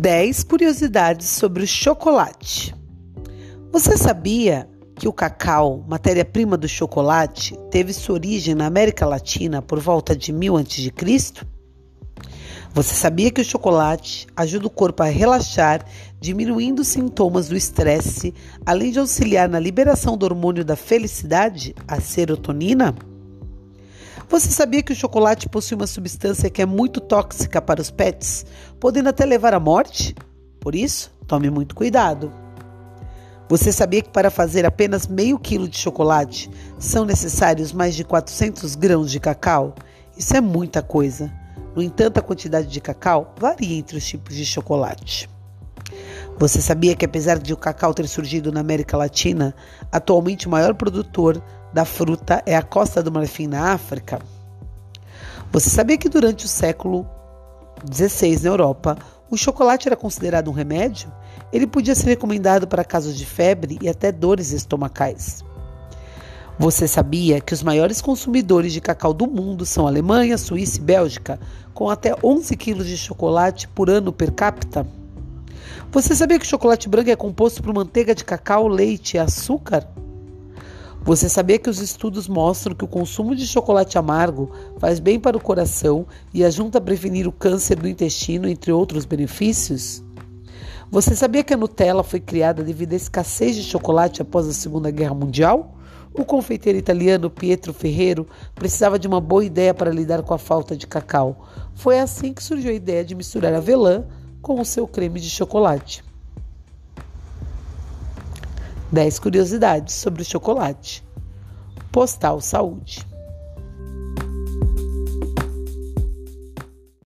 10 curiosidades sobre o chocolate. Você sabia que o cacau, matéria-prima do chocolate, teve sua origem na América Latina por volta de 1000 a.C.? Você sabia que o chocolate ajuda o corpo a relaxar, diminuindo os sintomas do estresse, além de auxiliar na liberação do hormônio da felicidade, a serotonina? Você sabia que o chocolate possui uma substância que é muito tóxica para os pets, podendo até levar à morte? Por isso, tome muito cuidado. Você sabia que para fazer apenas meio quilo de chocolate são necessários mais de 400 grãos de cacau? Isso é muita coisa. No entanto, a quantidade de cacau varia entre os tipos de chocolate. Você sabia que, apesar de o cacau ter surgido na América Latina, atualmente o maior produtor da fruta é a Costa do Marfim, na África? Você sabia que durante o século XVI na Europa, o chocolate era considerado um remédio? Ele podia ser recomendado para casos de febre e até dores estomacais. Você sabia que os maiores consumidores de cacau do mundo são Alemanha, Suíça e Bélgica, com até 11 quilos de chocolate por ano per capita? Você sabia que o chocolate branco é composto por manteiga de cacau, leite e açúcar? Você sabia que os estudos mostram que o consumo de chocolate amargo faz bem para o coração e ajuda a prevenir o câncer do intestino, entre outros benefícios? Você sabia que a Nutella foi criada devido à escassez de chocolate após a Segunda Guerra Mundial? O confeiteiro italiano Pietro Ferrero precisava de uma boa ideia para lidar com a falta de cacau. Foi assim que surgiu a ideia de misturar avelã com o seu creme de chocolate. 10 curiosidades sobre o chocolate. Postal Saúde.